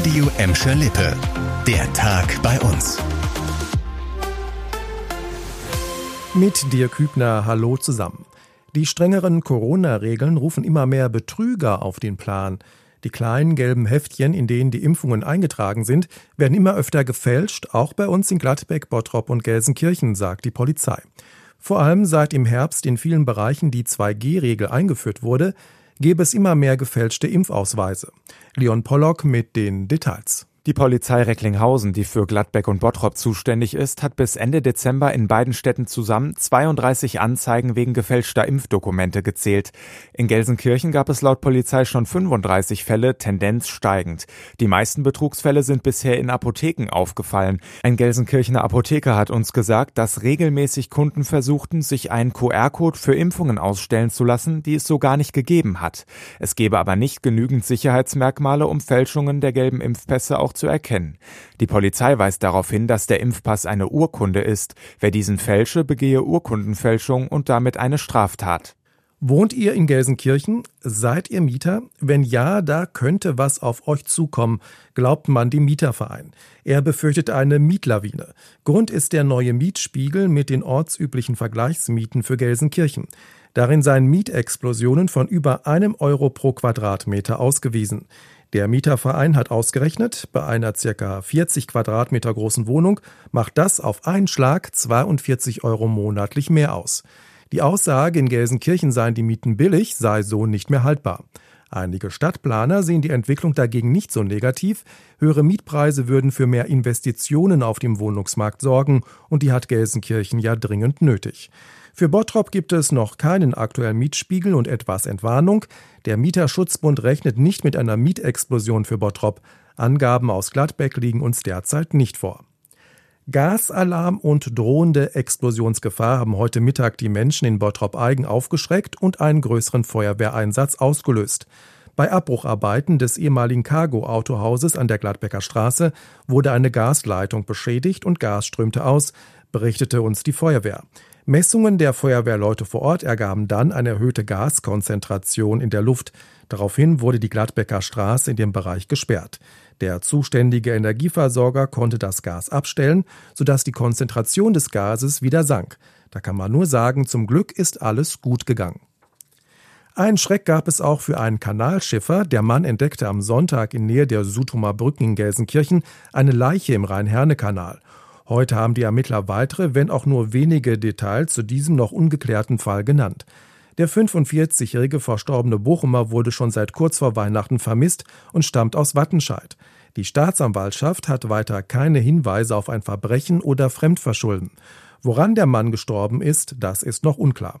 Radio Emscher Lippe. Der Tag bei uns. Mit dir Kübner, hallo zusammen. Die strengeren Corona-Regeln rufen immer mehr Betrüger auf den Plan. Die kleinen gelben Heftchen, in denen die Impfungen eingetragen sind, werden immer öfter gefälscht, auch bei uns in Gladbeck, Bottrop und Gelsenkirchen, sagt die Polizei. Vor allem seit im Herbst in vielen Bereichen die 2G-Regel eingeführt wurde, gäbe es immer mehr gefälschte Impfausweise. Leon Pollock mit den Details. Die Polizei Recklinghausen, die für Gladbeck und Bottrop zuständig ist, hat bis Ende Dezember in beiden Städten zusammen 32 Anzeigen wegen gefälschter Impfdokumente gezählt. In Gelsenkirchen gab es laut Polizei schon 35 Fälle, Tendenz steigend. Die meisten Betrugsfälle sind bisher in Apotheken aufgefallen. Ein Gelsenkirchener Apotheker hat uns gesagt, dass regelmäßig Kunden versuchten, sich einen QR-Code für Impfungen ausstellen zu lassen, die es so gar nicht gegeben hat. Es gebe aber nicht genügend Sicherheitsmerkmale, um Fälschungen der gelben Impfpässe auch zu erkennen. Die Polizei weist darauf hin, dass der Impfpass eine Urkunde ist. Wer diesen fälsche, begehe Urkundenfälschung und damit eine Straftat. Wohnt ihr in Gelsenkirchen? Seid ihr Mieter? Wenn ja, da könnte was auf euch zukommen, glaubt man dem Mieterverein. Er befürchtet eine Mietlawine. Grund ist der neue Mietspiegel mit den ortsüblichen Vergleichsmieten für Gelsenkirchen. Darin seien Mietexplosionen von über einem Euro pro Quadratmeter ausgewiesen. Der Mieterverein hat ausgerechnet, bei einer ca. 40 Quadratmeter großen Wohnung macht das auf einen Schlag 42 Euro monatlich mehr aus. Die Aussage, in Gelsenkirchen seien die Mieten billig, sei so nicht mehr haltbar. Einige Stadtplaner sehen die Entwicklung dagegen nicht so negativ. Höhere Mietpreise würden für mehr Investitionen auf dem Wohnungsmarkt sorgen und die hat Gelsenkirchen ja dringend nötig. Für Bottrop gibt es noch keinen aktuellen Mietspiegel und etwas Entwarnung. Der Mieterschutzbund rechnet nicht mit einer Mietexplosion für Bottrop. Angaben aus Gladbeck liegen uns derzeit nicht vor. Gasalarm und drohende Explosionsgefahr haben heute Mittag die Menschen in Bottrop-Eigen aufgeschreckt und einen größeren Feuerwehreinsatz ausgelöst. Bei Abbrucharbeiten des ehemaligen Cargo-Autohauses an der Gladbecker Straße wurde eine Gasleitung beschädigt und Gas strömte aus, berichtete uns die Feuerwehr. Messungen der Feuerwehrleute vor Ort ergaben dann eine erhöhte Gaskonzentration in der Luft. Daraufhin wurde die Gladbecker Straße in dem Bereich gesperrt. Der zuständige Energieversorger konnte das Gas abstellen, sodass die Konzentration des Gases wieder sank. Da kann man nur sagen, zum Glück ist alles gut gegangen. Ein Schreck gab es auch für einen Kanalschiffer. Der Mann entdeckte am Sonntag in Nähe der Sutumer Brücken in Gelsenkirchen eine Leiche im Rhein-Herne-Kanal. Heute haben die Ermittler weitere, wenn auch nur wenige Details zu diesem noch ungeklärten Fall genannt. Der 45-jährige verstorbene Bochumer wurde schon seit kurz vor Weihnachten vermisst und stammt aus Wattenscheid. Die Staatsanwaltschaft hat weiter keine Hinweise auf ein Verbrechen oder Fremdverschulden. Woran der Mann gestorben ist, das ist noch unklar.